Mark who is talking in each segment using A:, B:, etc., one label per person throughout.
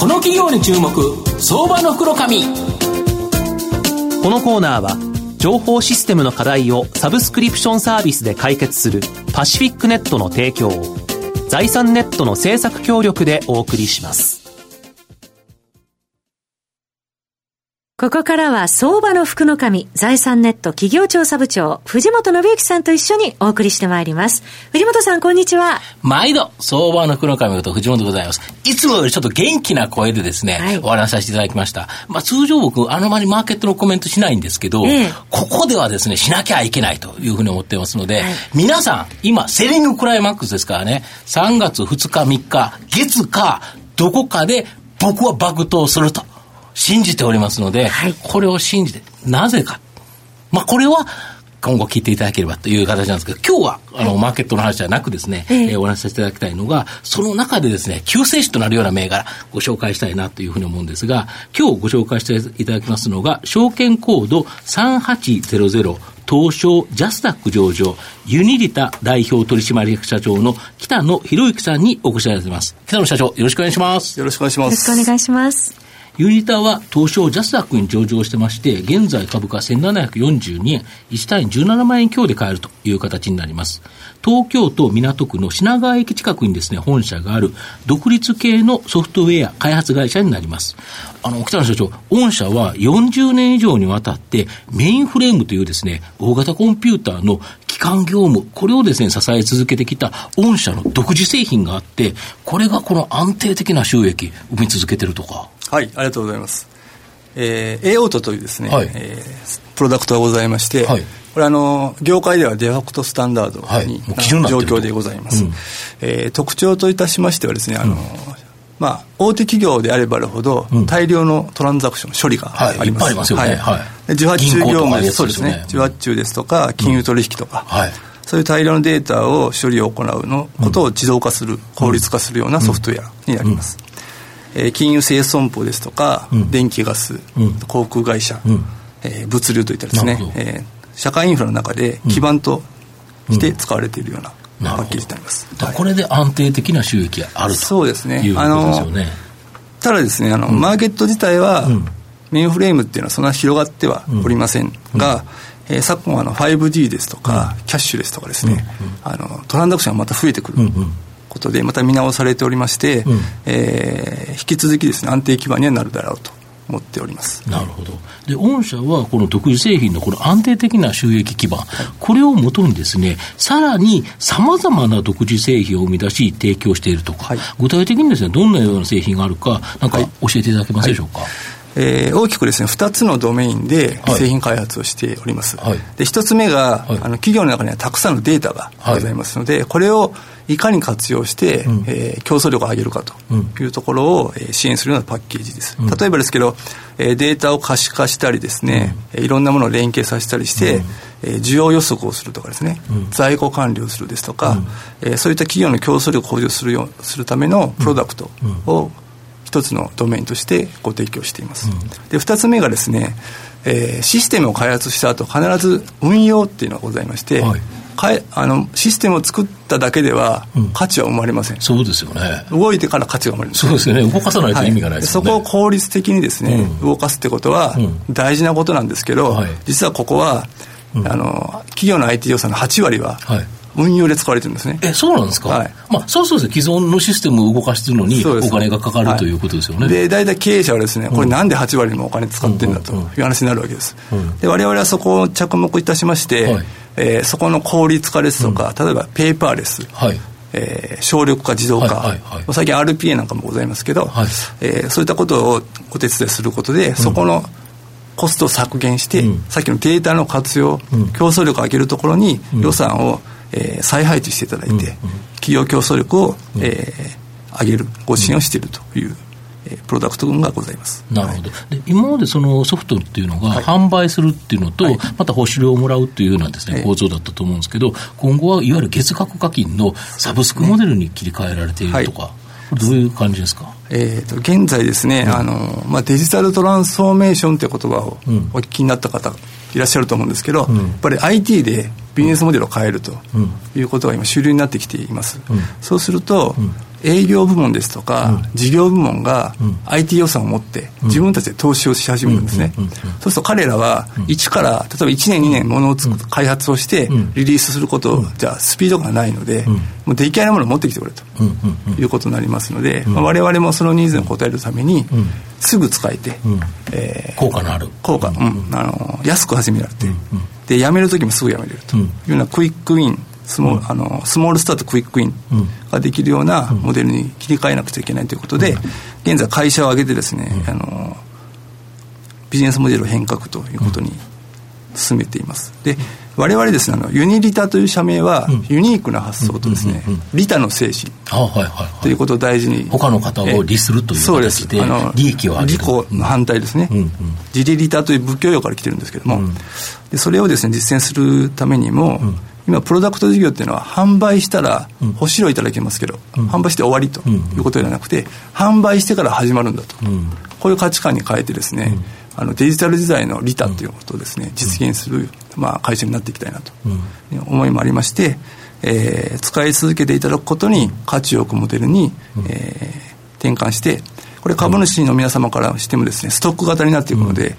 A: この企業に注目相場の袋紙こ
B: のコーナーは情報システムの課題をサブスクリプションサービスで解決するパシフィックネットの提供を財産ネットの政策協力でお送りします。
C: ここからは相場の福の神、財産ネット企業調査部長、藤本信之さんと一緒にお送りしてまいります。藤本さん、こんにちは。
A: 毎度、相場の福の神こと藤本でございます。いつもよりちょっと元気な声でですね、はい、お話しさせていただきました。まあ、通常僕、あのまりマーケットのコメントしないんですけど、ええ、ここではですね、しなきゃいけないというふうに思ってますので、はい、皆さん、今、セリングクライマックスですからね、3月2日、3日、月か、どこかで僕は爆投すると。信じておりますので、はい、これを信じて、なぜか。まあ、これは、今後聞いていただければという形なんですけど、今日は、あの、マーケットの話じゃなくですね、ええー、お話しさせていただきたいのが、その中でですね、救世主となるような銘柄、ご紹介したいなというふうに思うんですが、今日ご紹介していただきますのが、証券コード3800、東証ジャスダック上場、ユニリタ代表取締役社長の北野博之さんにお越しいただいています。北野社長、よろしくお願いします。
D: よろしくお願いします。よろ
C: しくお願いします。
A: ユニタは東証ジャスダックに上場してまして、現在株価1742円、1単位17万円強で買えるという形になります。東京都港区の品川駅近くにですね、本社がある独立系のソフトウェア開発会社になります。あの、北野社長、御社は40年以上にわたってメインフレームというですね、大型コンピューターの基幹業務、これをですね、支え続けてきた御社の独自製品があって、これがこの安定的な収益生み続けてるとか。
D: はい、ありがとうございます。えー、A オートというですね、はい、えー、プロダクトがございまして、はい、これあの業界ではデファクトスタンダードに、はい、状況でございます、うん、えー、特徴といたしましてはですねあの、うん、まあ、大手企業であればあるほど、大量のトランザクション処理があります、はい、いっぱいありますよね、はい、受発注業務ですそうですね。受発注ですとか金融取引とか、はい。そういう大量のデータを処理を行うのことを自動化する、効率化するようなソフトウェアになります。えー、金融生損保ですとか、うん、電気ガス、うん、航空会社、うん、えー、物流といったですね、えー、社会インフラの中で基盤として使われているようなパッケージになります、
A: はい、これで安定的な収益があるとそうですね。いうことですよね。
D: ただですねあの、マーケット自体は、メインフレームっていうのはそんな広がってはおりませんが、えー、昨今あの 5G ですとか、キャッシュレスとかですね、あのトランザクションがまた増えてくる、ことでまた見直されておりまして、うん、えー、引き続きですね安定基盤にはなるだろうと思っております。
A: なるほど。で御社はこの独自製品のこの安定的な収益基盤、はい、これをもとにですねさらにさまざまな独自製品を生み出し提供しているとか、はい、具体的にですねどんなような製品があるかなんか教えていただけますでしょうか、はい。
D: えー、大きくですね2つのドメインで製品開発をしております、はい、で1つ目が、はい、あの企業の中にはたくさんのデータがございますので、はい、これをいかに活用して、うん、えー、競争力を上げるかというところを、えー、支援するようなパッケージです、うん、例えばですけど、えー、データを可視化したりですね、うん、いろんなものを連携させたりして、うん、えー、需要予測をするとかですね、在庫管理をするですとか、うん、えー、そういった企業の競争力を向上するよするためのプロダクトを、一つのドメインとしてご提供しています、うん、で2つ目がですね、えー、システムを開発した後必ず運用っていうのがございまして、はい、かえあのシステムを作っただけでは価値は生まれません、うん、
A: そうですよね。
D: 動いてから価値が生まれる。
A: そうですよね。動かさないと意味がないです
D: よね、はい、そこを効率的にですね、うん、動かすってことは大事なことなんですけど、はい、実はここは、あの企業の IT 予算の8割は、はい運用で使われてるんですね。
A: え、そうなんですか、はい、まあ、そうそうです既存のシステムを動かしてるのに、お金がかかるということですよね。
D: で、大体経営者はですね、これなんで8割もお金使ってんだという話になるわけです。で、我々はそこを着目いたしまして、はい、えー、そこの効率化ですとか、例えばペーパーレス、はい、えー、省力化、自動化、はい。はい。はい、最近 RPA なんかもございますけど、はい、えー、そういったことをお手伝いすることで、そこのコストを削減して、うん、さっきのデータの活用、うん、競争力を上げるところに予算を、えー、再配置していただいて、うんうん、企業競争力を、えー、上げるご支援をしているという、えー、プロダクトがございます。
A: なるほど、で今までそのソフトっていうのが販売するっていうのと、はい、また報酬料をもらうっていうようなです、ね、構造だったと思うんですけど、今後はいわゆる月額課金のサブスクモデルに切り替えられているとか、はい、どういう感じですか？
D: えーと、現在ですね、うん、あのまあ、デジタルトランスフォーメーションという言葉をお聞きになった方いらっしゃると思うんですけど、うん、やっぱり IT でビジネスモデルを変えるということが今主流になってきています、うん、そうすると、営業部門ですとか、事業部門が IT 予算を持って自分たちで投資をし始めるんですね、そうすると彼らは一から例えば1年2年ものを開発をしてリリースすることじゃスピードがないので、もう出来合いのものを持ってきてくれと。いうことになりますので、まあ、我々もそのニーズに応えるためにすぐ使えて、
A: え効果のある。
D: 効果、うん。あの安く始められて、で辞める時もすぐ辞めれると。いうようなクイックウィンスモ,、あのスモールスタートクイックウィンができるようなモデルに切り替えなくちゃいけないということで、現在会社を挙げてですね、あのビジネスモデル変革ということに進めています。で我々ですねあのユニリタという社名は、ユニークな発想とですね、利他の精神ということを大事に
A: 他の方を利するという形で利益を上げる。
D: 利己の反対ですね、自利利他という仏教用語から来てるんですけども、でそれをですね実践するためにも、今プロダクト事業っていうのは販売したら保証料いただけますけど、うん、販売して終わりということではなくて販売してから始まるんだと、うん、こういう価値観に変えてですね、あのデジタル時代の利他ということをですね。実現する、まあ、会社になっていきたいなと。いう思いもありまして、えー、使い続けていただくことに価値を置くモデルに、えー、転換してこれ株主の皆様からしてもですねストック型になっていくので、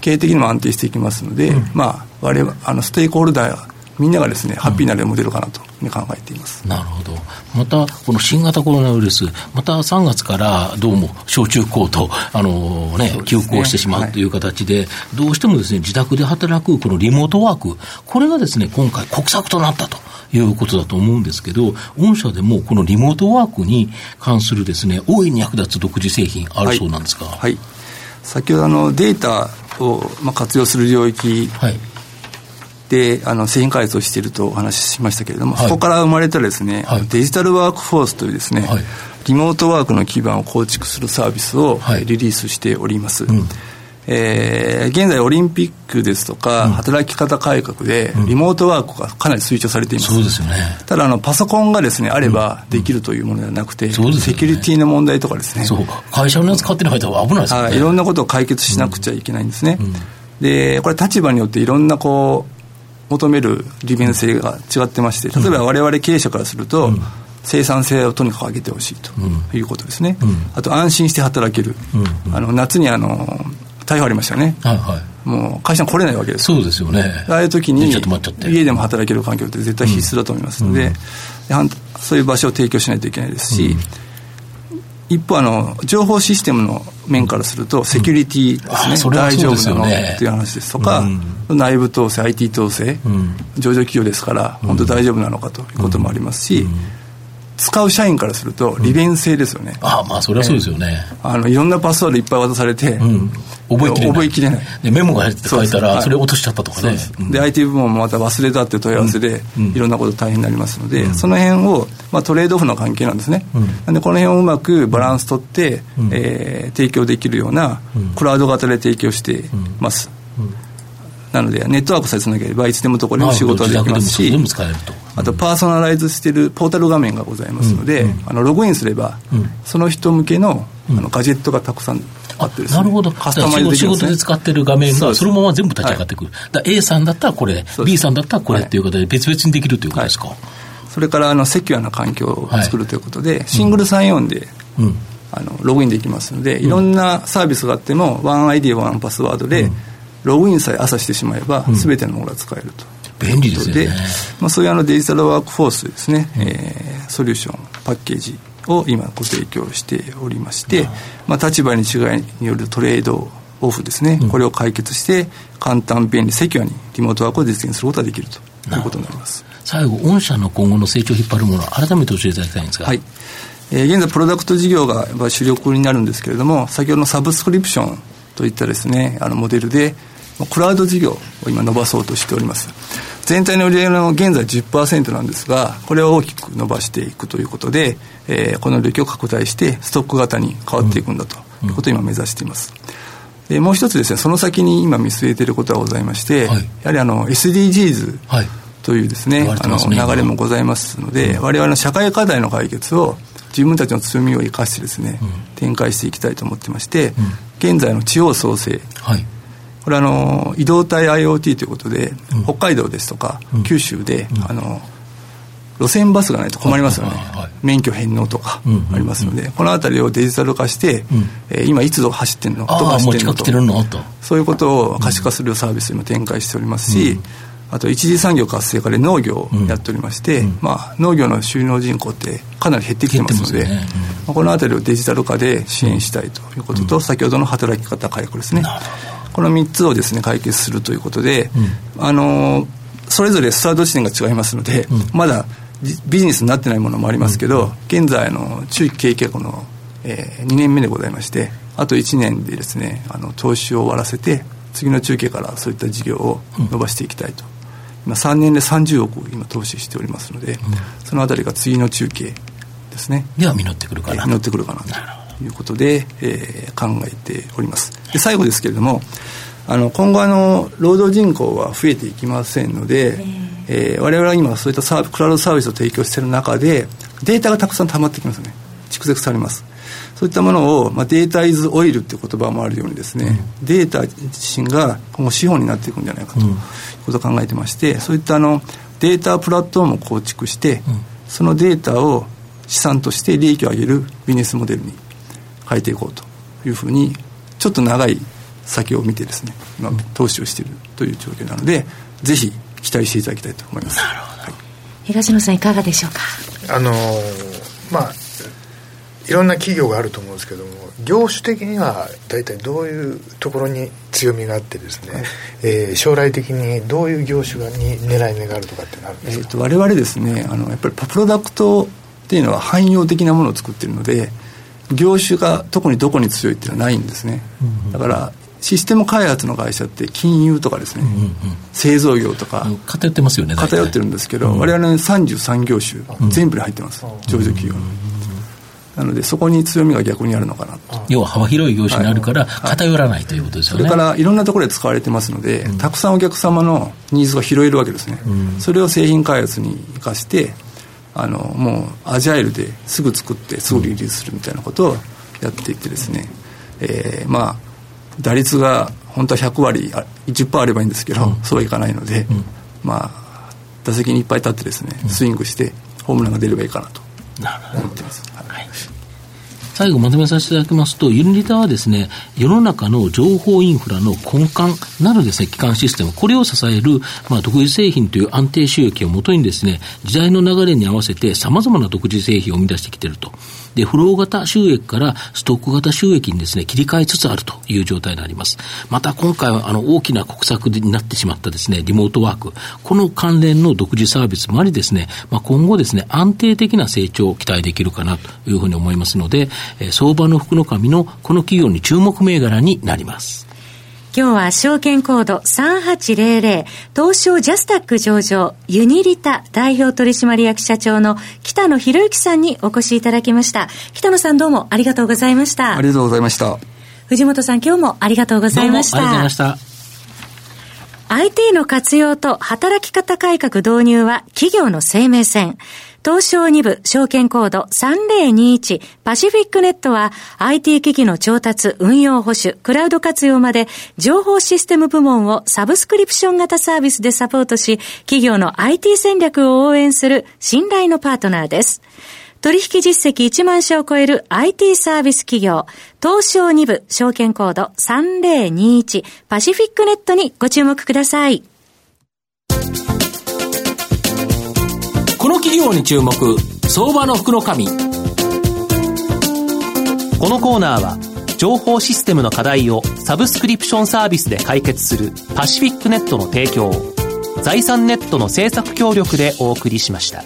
D: 経営的にも安定していきますので、まあ、我々あのステークホルダーみんながですね、ハッピーなモデルかなと考えています、
A: なるほど、またこの新型コロナウイルス、また3月からどうも小中高と、あのね、休校してしまうという形で、はい、どうしてもですね自宅で働くこのリモートワーク、これがですね今回、国策となったと。いうことだと思うんですけど、御社でもこのリモートワークに関するですね、大いに役立つ独自製品あるそうなんですか？はい、
D: はい、先ほどあのデータをまあ活用する領域であの製品開発をしているとお話ししましたけれども、はい、そこから生まれたですね、はい、デジタルワークフォースというですね、はい、リモートワークの基盤を構築するサービスをリリースしております。うん。えー、現在オリンピックですとか、うん、働き方改革でリモートワークがかなり推奨されています、
A: そうですよね、
D: ただあのパソコンがですねあればできるというものではなくて、うんね、セキュリティの問題とかですね。
A: そう。会社のやつ買ってないと危ないですよね。
D: い。ろんなことを解決しなくちゃいけないんですね、でこれ立場によっていろんなこう求める利便性が違ってまして例えば我々経営者からすると、生産性をとにかく上げてほしいということですね、あと安心して働ける、あの夏にあの逮捕ありましたよね、はいはい、もう会社に来れないわけです。
A: そうですよね。
D: ああいう時に家でも働ける環境って絶対必須だと思いますので、そういう場所を提供しないといけないですし、一方あの情報システムの面からするとセキュリティですね、うん、大丈夫なのっていう話です。とか、うん、内部統制 IT 統制、うん、上場企業ですから本当大丈夫なのかということもありますし、使う社員からすると利便性ですよね、
A: あまあそれはそうですよね、
D: あのいろんなパスワードいっぱい渡されて、
A: 覚えきれない。
D: 覚えきれない。
A: でメモが入って書いたらそれ落としちゃったとかね。
D: で,、IT 部門もまた忘れたっていう問い合わせで、いろんなこと大変になりますので、その辺を、まあ、トレードオフの関係なんですね、なんでこの辺をうまくバランス取って、えー、提供できるようなクラウド型で提供してます、なのでネットワークさえつなげればいつでもどこでも仕事ができますしあと。パーソナライズしているポータル画面がございますので、あのログインすれば、その人向けのあのガジェットがたくさんあって
A: ね、なるほど。カスタマイズできる、ね、仕事で使ってる画面がそのまま全部立ち上がってくる、はい、A さんだったらこれ B さんだったらこれっていうことで別々にできるということですか、はい、
D: それからあのセキュアな環境を作るということで、はい、シングルサインオンで、うん、あのログインできますので、いろんなサービスがあっても、ワン ID、ワンパスワードで、ログインさえ朝してしまえば、すべてのものが使えると。
A: 便利ですね、
D: まあ、そういうあのデジタルワークフォースですね、うん、えー、ソリューションパッケージを今ご提供しておりまして、まあ、立場に違いによるトレードオフですね、うん、これを解決して簡単便利セキュアにリモートワークを実現することができるということになります。
A: 最後御社の今後の成長を引っ張るもの改めて教えていただきたいんですが
D: はい。えー、現在プロダクト事業が主力になるんですけれども先ほどのサブスクリプションといったですねあのモデルでクラウド事業を今伸ばそうとしております。全体の売上の現在10%なんですがこれを大きく伸ばしていくということで、えー、この領域を拡大してストック型に変わっていくんだということを今目指しています、でもう一つですねその先に今見据えていることがございまして、はい、やはりあの SDGs というですね、はい、あの流れもございますので、うん、我々の社会課題の解決を自分たちの強みを生かしてですね、うん、展開していきたいと思ってまして、うん、現在の地方創生、はい。これあの移動体 IoT ということで、うん、北海道ですとか、うん、九州で、うん、あの路線バスがないと困りますよね、はいはい、免許返納とかありますので、うんうんうん、この辺りをデジタル化して、うん、えー、今いつど走ってるのどこ走ってるのとそういうことを可視化するサービスを今展開しておりますし、うんあと一次産業活性化で農業をやっておりまして、うん、まあ、農業の収納人口ってかなり減ってきてますので、ね。うん、この辺りをデジタル化で支援したいということと、うん、先ほどの働き方改革ですね。この3つをですね解決するということで、あのそれぞれスタート地点が違いますので、まだビジネスになってないものもありますけど、現在の中期経営計画の、えー、2年目でございましてあと1年でですねあの投資を終わらせて次の中継からそういった事業を伸ばしていきたいと今3年で30億今投資しておりますので、うん、そのあたりが次の中継ですね。
A: では実ってくるかな。
D: 実ってくるかな。ということで、えー、考えております。で最後ですけれどもあの今後あの労働人口は増えていきませんので、えー、我々は今そういったサークラウドサービスを提供している中でデータがたくさん溜まってきますね。蓄積されますそういったものを、まあ、データイズオイルっていう言葉もあるようにですね、うん、データ自身が今後資本になっていくんじゃないかということを考えてまして、そういったあのデータプラットフォームを構築して、うん、そのデータを資産として利益を上げるビジネスモデルに変えていこうというふうにちょっと長い先を見てですね今投資をしているという状況なのでぜひ期待していただきたいと思います。はい、
C: 東野さんいかがでしょう
E: か？あのー、まあいろんな企業があると思うんですけども業種的には大体どういうところに強みがあってですね、はい、えー、将来的にどういう業種がに狙い目があるとかってなるんですか、えーと、
D: 我々ですねあのやっぱりプロダクトっていうのは汎用的なものを作ってるので業種が特にどこに強いっていうのはないんですね、うんうん、だからシステム開発の会社って金融とかですね、うんうん、製造業とか
A: 偏ってますよね
D: 偏ってるんですけど、うん、我々の33業種、全部で入ってます、上場企業の。なのでそこに強みが逆にあるのかな
A: 要は幅広い業種にあるから偏らないということですよ
D: ね、それからいろんなところで使われてますので、うん、たくさんお客様のニーズが拾えるわけですね、うん、それを製品開発に生かしてあのもうアジャイルですぐ作ってすぐリリースするみたいなことをやっていってですね、えー、まあ打率が本当は100割10%あればいいんですけど、うん、そうはいかないので、まあ打席にいっぱい立ってですねスイングしてホームランが出ればいいかなと思ってます。
A: はい最後まとめさせていただきますと、ユニリタはですね、世の中の情報インフラの根幹なるですね、基幹システム、これを支える、まあ、独自製品という安定収益をもとにですね、時代の流れに合わせて様々な独自製品を生み出してきていると。で、フロー型収益からストック型収益にですね、切り替えつつあるという状態になります。また今回はあの大きな国策になってしまったですね、リモートワーク、この関連の独自サービスもありですね、まあ、今後ですね、安定的な成長を期待できるかなというふうに思いますので、えー、相場の福の神のこの企業に注目銘柄になります。
C: 今日は証券コード3800東証ジャスタック上場ユニリタ代表取締役社長の北野博之さんにお越しいただきました。北野さんどうもありがとうございました。
D: ありがとうございました。
C: 藤本さん今日もありがとうございました。ありがとうございました。IT の活用と働き方改革導入は企業の生命線。東証2部証券コード3021パシフィックネットは IT 機器の調達、運用保守、クラウド活用まで情報システム部門をサブスクリプション型サービスでサポートし、企業の IT 戦略を応援する信頼のパートナーです。取引実績1万社を超える IT サービス企業、東証2部証券コード3021パシフィックネットにご注目ください。
A: この企業に注目、相場の福の神。こ
B: のコーナーは、情報システムの課題をサブスクリプションサービスで解決するパシフィックネットの提供を財産ネットの制作協力でお送りしました。